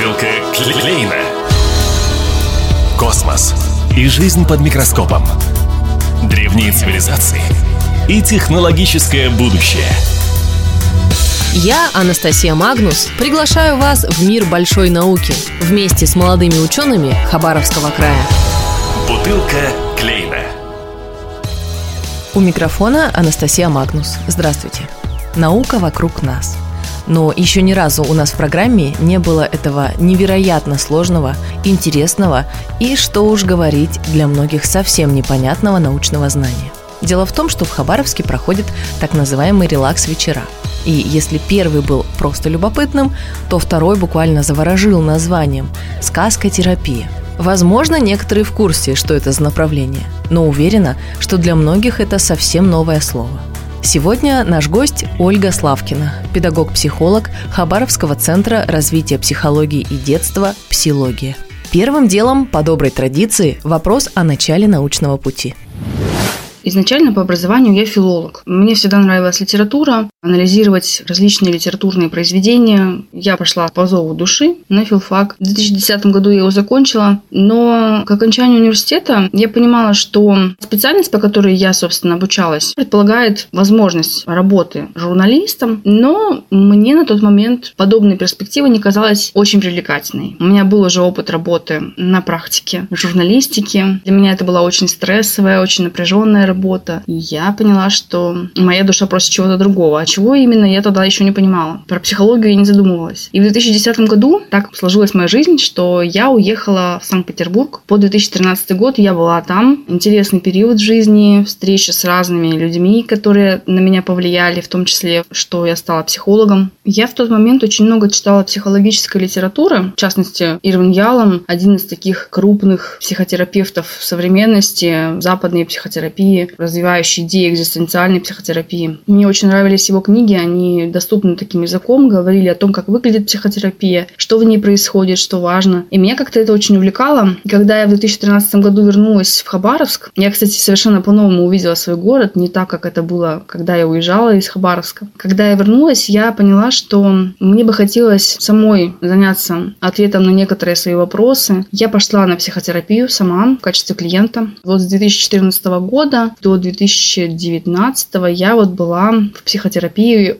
Бутылка Клейна. Космос и жизнь под микроскопом. Древние цивилизации и технологическое будущее. Я, Анастасия Магнус, приглашаю вас в мир большой науки вместе с молодыми учеными Хабаровского края. Бутылка Клейна. У микрофона Анастасия Магнус. Здравствуйте. Наука вокруг нас – но еще ни разу у нас в программе не было этого невероятно сложного, интересного и, что уж говорить, для многих совсем непонятного научного знания. Дело в том, что в Хабаровске проходит так называемый релакс-вечера. И если первый был просто любопытным, то второй буквально заворожил названием «Сказкотерапия». Возможно, некоторые в курсе, что это за направление, но уверена, что для многих это совсем новое слово – Сегодня наш гость Ольга Славкина, педагог-психолог Хабаровского центра развития психологии и детства «Псилогия». Первым делом, по доброй традиции, вопрос о начале научного пути. Изначально по образованию я филолог. Мне всегда нравилась литература, анализировать различные литературные произведения. Я пошла по зову души на филфак. В 2010 году я его закончила, но к окончанию университета я понимала, что специальность, по которой я, собственно, обучалась, предполагает возможность работы журналистом, но мне на тот момент подобная перспектива не казалась очень привлекательной. У меня был уже опыт работы на практике в журналистике. Для меня это была очень стрессовая, очень напряженная работа. И я поняла, что моя душа просит чего-то другого. Чего именно, я тогда еще не понимала. Про психологию я не задумывалась. И в 2010 году так сложилась моя жизнь, что я уехала в Санкт-Петербург. По 2013 год я была там. Интересный период жизни, встреча с разными людьми, которые на меня повлияли, в том числе, что я стала психологом. Я в тот момент очень много читала психологической литературы, в частности, Ирвин Ялом, один из таких крупных психотерапевтов современности, западной психотерапии, развивающий идеи экзистенциальной психотерапии. Мне очень нравились его книги, они доступны таким языком, говорили о том, как выглядит психотерапия, что в ней происходит, что важно. И меня как-то это очень увлекало. Когда я в 2013 году вернулась в Хабаровск, я, кстати, совершенно по-новому увидела свой город, не так, как это было, когда я уезжала из Хабаровска. Когда я вернулась, я поняла, что мне бы хотелось самой заняться ответом на некоторые свои вопросы. Я пошла на психотерапию сама в качестве клиента. Вот с 2014 года до 2019 я вот была в психотерапии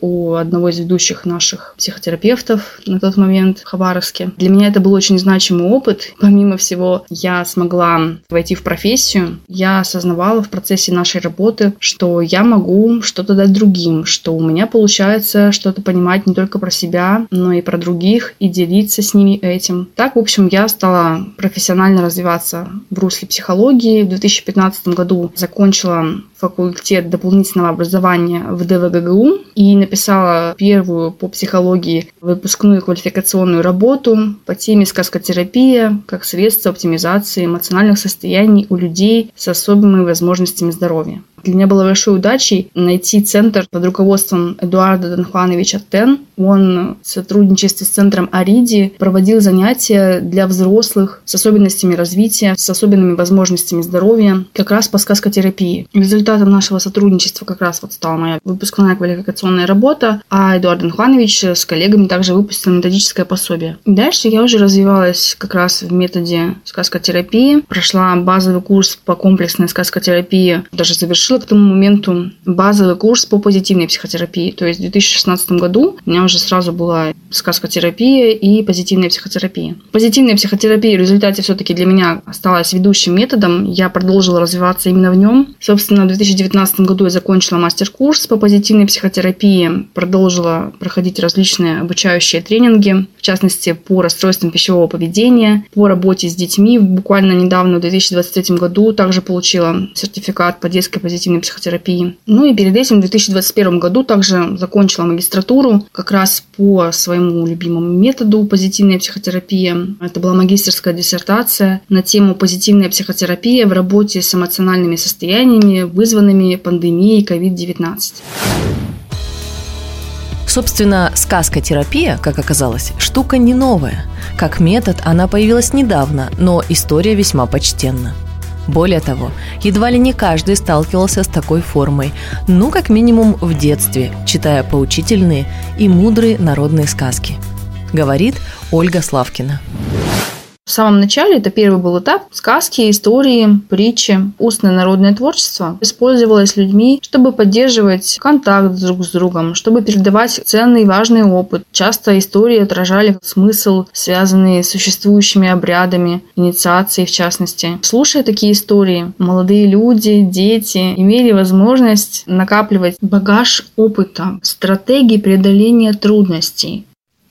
у одного из ведущих наших психотерапевтов на тот момент в Хабаровске. Для меня это был очень значимый опыт. Помимо всего, я смогла войти в профессию. Я осознавала в процессе нашей работы, что я могу что-то дать другим, что у меня получается что-то понимать не только про себя, но и про других, и делиться с ними этим. Так, в общем, я стала профессионально развиваться в русле психологии. В 2015 году закончила факультет дополнительного образования в ДВГГУ и написала первую по психологии выпускную квалификационную работу по теме сказкотерапия как средство оптимизации эмоциональных состояний у людей с особыми возможностями здоровья. Для меня было большой удачей найти центр под руководством Эдуарда Данхвановича Тен. Он в сотрудничестве с центром Ариди проводил занятия для взрослых с особенностями развития, с особенными возможностями здоровья, как раз по сказкотерапии. Результатом нашего сотрудничества как раз вот стала моя выпускная квалификационная работа, а Эдуард Данхванович с коллегами также выпустил методическое пособие. дальше я уже развивалась как раз в методе сказкотерапии, прошла базовый курс по комплексной сказкотерапии, даже завершила завершила к тому моменту базовый курс по позитивной психотерапии. То есть в 2016 году у меня уже сразу была сказкотерапия и позитивная психотерапия. Позитивная психотерапия в результате все-таки для меня осталась ведущим методом. Я продолжила развиваться именно в нем. Собственно, в 2019 году я закончила мастер-курс по позитивной психотерапии, продолжила проходить различные обучающие тренинги, в частности, по расстройствам пищевого поведения, по работе с детьми. Буквально недавно, в 2023 году, также получила сертификат по детской позитивной позитивной психотерапии. Ну и перед этим в 2021 году также закончила магистратуру как раз по своему любимому методу позитивная психотерапия. Это была магистрская диссертация на тему позитивная психотерапия в работе с эмоциональными состояниями, вызванными пандемией COVID-19. Собственно, сказка-терапия, как оказалось, штука не новая. Как метод она появилась недавно, но история весьма почтенна. Более того, едва ли не каждый сталкивался с такой формой, ну, как минимум в детстве, читая поучительные и мудрые народные сказки. говорит Ольга Славкина. В самом начале это первый был этап. Сказки, истории, притчи, устное народное творчество использовалось людьми, чтобы поддерживать контакт друг с другом, чтобы передавать ценный и важный опыт. Часто истории отражали смысл, связанный с существующими обрядами, инициацией в частности. Слушая такие истории, молодые люди, дети имели возможность накапливать багаж опыта, стратегии преодоления трудностей,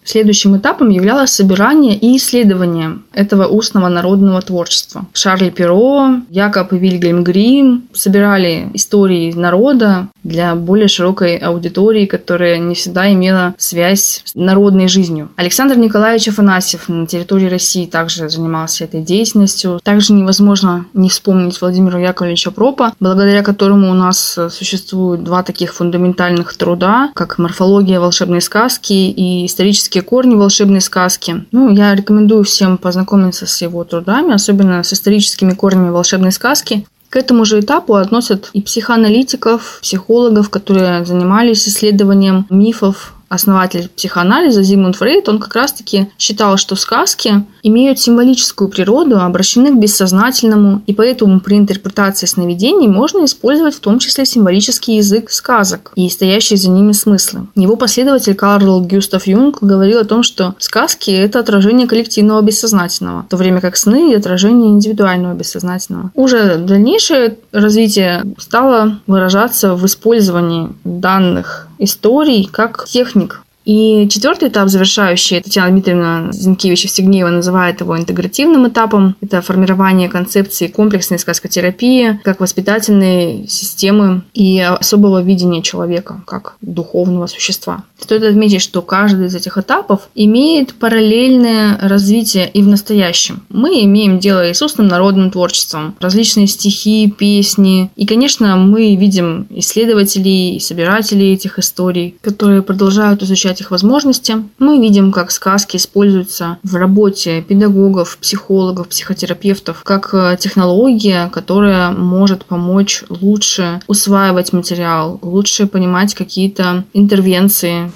Следующим этапом являлось собирание и исследование этого устного народного творчества. Шарль Перо, Якоб и Вильгельм Грим собирали истории народа для более широкой аудитории, которая не всегда имела связь с народной жизнью. Александр Николаевич Афанасьев на территории России также занимался этой деятельностью. Также невозможно не вспомнить Владимира Яковлевича Пропа, благодаря которому у нас существуют два таких фундаментальных труда, как «Морфология волшебной сказки» и «Исторические исторические корни волшебной сказки. Ну, я рекомендую всем познакомиться с его трудами, особенно с историческими корнями волшебной сказки. К этому же этапу относят и психоаналитиков, психологов, которые занимались исследованием мифов основатель психоанализа Зигмунд Фрейд, он как раз-таки считал, что сказки имеют символическую природу, обращены к бессознательному, и поэтому при интерпретации сновидений можно использовать в том числе символический язык сказок и стоящие за ними смыслы. Его последователь Карл Гюстав Юнг говорил о том, что сказки – это отражение коллективного бессознательного, в то время как сны – отражение индивидуального бессознательного. Уже дальнейшее развитие стало выражаться в использовании данных историй как техник и четвертый этап, завершающий, Татьяна Дмитриевна Зинкевича-Всегнеева называет его интегративным этапом. Это формирование концепции комплексной сказкотерапии как воспитательной системы и особого видения человека как духовного существа. Стоит отметить, что каждый из этих этапов имеет параллельное развитие и в настоящем. Мы имеем дело с устным народным творчеством, различные стихи, песни. И, конечно, мы видим исследователей и собирателей этих историй, которые продолжают изучать их возможности. Мы видим, как сказки используются в работе педагогов, психологов, психотерапевтов, как э, технология, которая может помочь лучше усваивать материал, лучше понимать какие-то интервенции.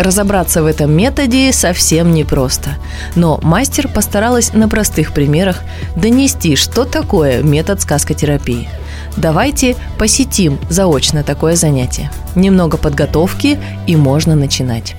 Разобраться в этом методе совсем непросто. Но мастер постаралась на простых примерах донести, что такое метод сказкотерапии – Давайте посетим заочно такое занятие. Немного подготовки и можно начинать.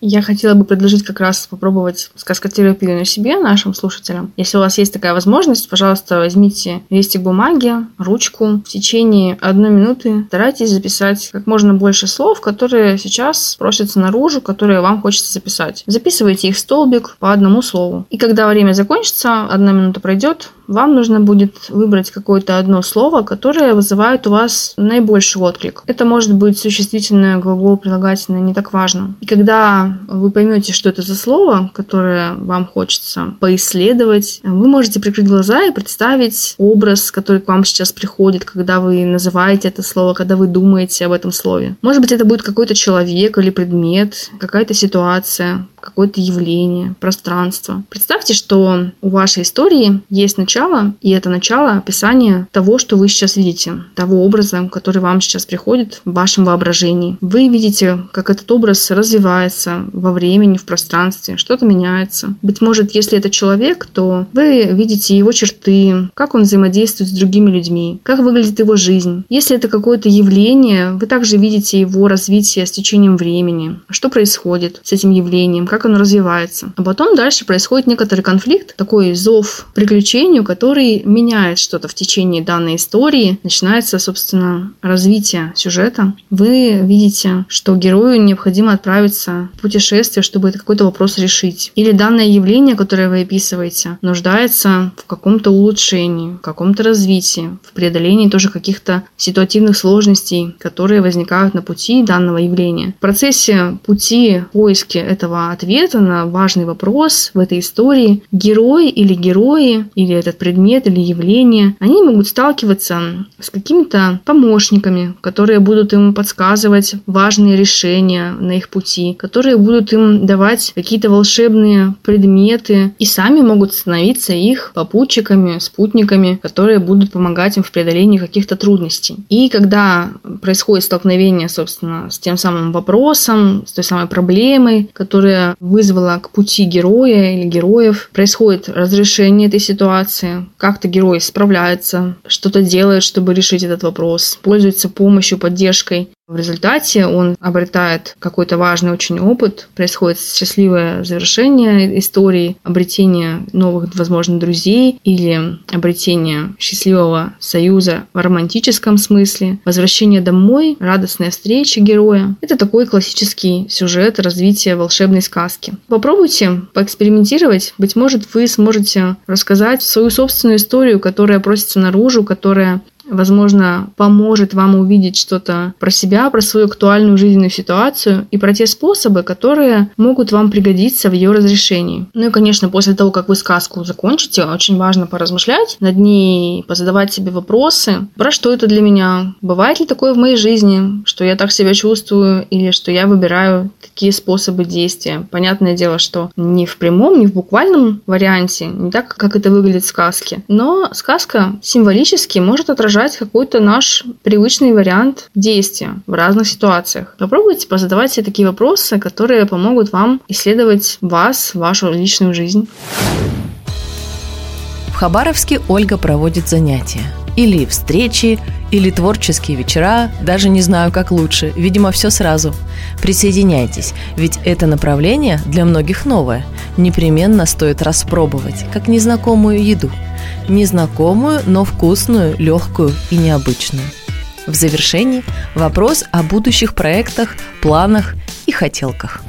Я хотела бы предложить как раз попробовать сказкотерапию на себе, нашим слушателям. Если у вас есть такая возможность, пожалуйста, возьмите листик бумаги, ручку. В течение одной минуты старайтесь записать как можно больше слов, которые сейчас просятся наружу, которые вам хочется записать. Записывайте их в столбик по одному слову. И когда время закончится, одна минута пройдет, вам нужно будет выбрать какое-то одно слово, которое вызывает у вас наибольший отклик. Это может быть существительное, глагол, прилагательное, не так важно. И когда вы поймете, что это за слово, которое вам хочется поисследовать, вы можете прикрыть глаза и представить образ, который к вам сейчас приходит, когда вы называете это слово, когда вы думаете об этом слове. Может быть, это будет какой-то человек или предмет, какая-то ситуация, какое-то явление, пространство. Представьте, что у вашей истории есть начало, и это начало описания того, что вы сейчас видите, того образа, который вам сейчас приходит в вашем воображении. Вы видите, как этот образ развивается во времени, в пространстве, что-то меняется. Быть может, если это человек, то вы видите его черты, как он взаимодействует с другими людьми, как выглядит его жизнь. Если это какое-то явление, вы также видите его развитие с течением времени, что происходит с этим явлением, как оно развивается. А потом дальше происходит некоторый конфликт, такой зов приключению, который меняет что-то в течение данной истории. Начинается, собственно, развитие сюжета. Вы видите, что герою необходимо отправиться в путешествие, чтобы какой-то вопрос решить. Или данное явление, которое вы описываете, нуждается в каком-то улучшении, в каком-то развитии, в преодолении тоже каких-то ситуативных сложностей, которые возникают на пути данного явления. В процессе пути поиски этого ответа на важный вопрос в этой истории герой или герои, или этот предмет, или явление, они могут сталкиваться с какими-то помощниками, которые будут им подсказывать важные решения на их пути, которые будут им давать какие-то волшебные предметы. И сами могут становиться их попутчиками, спутниками, которые будут помогать им в преодолении каких-то трудностей. И когда происходит столкновение, собственно, с тем самым вопросом, с той самой проблемой, которая вызвала к пути героя или героев, происходит разрешение этой ситуации, как-то герой справляется, что-то делает, чтобы решить этот вопрос, пользуется помощью, поддержкой в результате он обретает какой-то важный очень опыт, происходит счастливое завершение истории, обретение новых, возможно, друзей или обретение счастливого союза в романтическом смысле, возвращение домой, радостная встреча героя. Это такой классический сюжет развития волшебной сказки. Попробуйте поэкспериментировать. Быть может, вы сможете рассказать свою собственную историю, которая просится наружу, которая возможно, поможет вам увидеть что-то про себя, про свою актуальную жизненную ситуацию и про те способы, которые могут вам пригодиться в ее разрешении. Ну и, конечно, после того, как вы сказку закончите, очень важно поразмышлять над ней, позадавать себе вопросы, про что это для меня, бывает ли такое в моей жизни, что я так себя чувствую или что я выбираю такие способы действия. Понятное дело, что не в прямом, не в буквальном варианте, не так, как это выглядит в сказке, но сказка символически может отражать отражать какой-то наш привычный вариант действия в разных ситуациях. Попробуйте позадавать себе такие вопросы, которые помогут вам исследовать вас, вашу личную жизнь. В Хабаровске Ольга проводит занятия. Или встречи, или творческие вечера, даже не знаю, как лучше, видимо, все сразу. Присоединяйтесь, ведь это направление для многих новое. Непременно стоит распробовать, как незнакомую еду – незнакомую, но вкусную, легкую и необычную. В завершении вопрос о будущих проектах, планах и хотелках.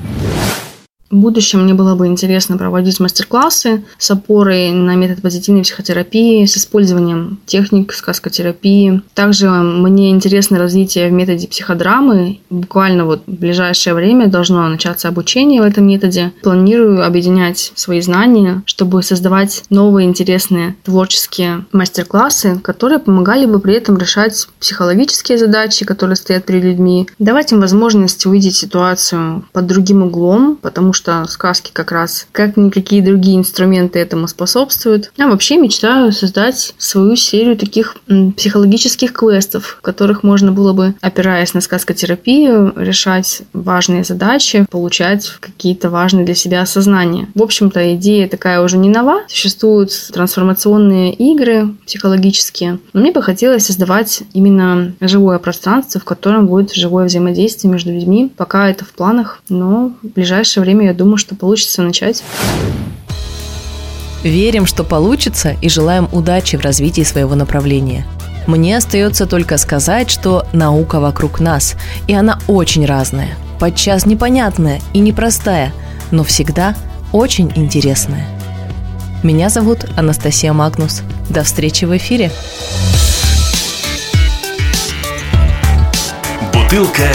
В будущем мне было бы интересно проводить мастер-классы с опорой на метод позитивной психотерапии, с использованием техник сказкотерапии. Также мне интересно развитие в методе психодрамы. Буквально вот в ближайшее время должно начаться обучение в этом методе. Планирую объединять свои знания, чтобы создавать новые интересные творческие мастер-классы, которые помогали бы при этом решать психологические задачи, которые стоят перед людьми, давать им возможность увидеть ситуацию под другим углом, потому что что сказки как раз, как никакие другие инструменты этому способствуют. Я вообще мечтаю создать свою серию таких психологических квестов, в которых можно было бы, опираясь на сказкотерапию, решать важные задачи, получать какие-то важные для себя осознания. В общем-то, идея такая уже не нова. Существуют трансформационные игры психологические. Но мне бы хотелось создавать именно живое пространство, в котором будет живое взаимодействие между людьми. Пока это в планах, но в ближайшее время я думаю, что получится начать. Верим, что получится и желаем удачи в развитии своего направления. Мне остается только сказать, что наука вокруг нас, и она очень разная, подчас непонятная и непростая, но всегда очень интересная. Меня зовут Анастасия Магнус. До встречи в эфире. Бутылка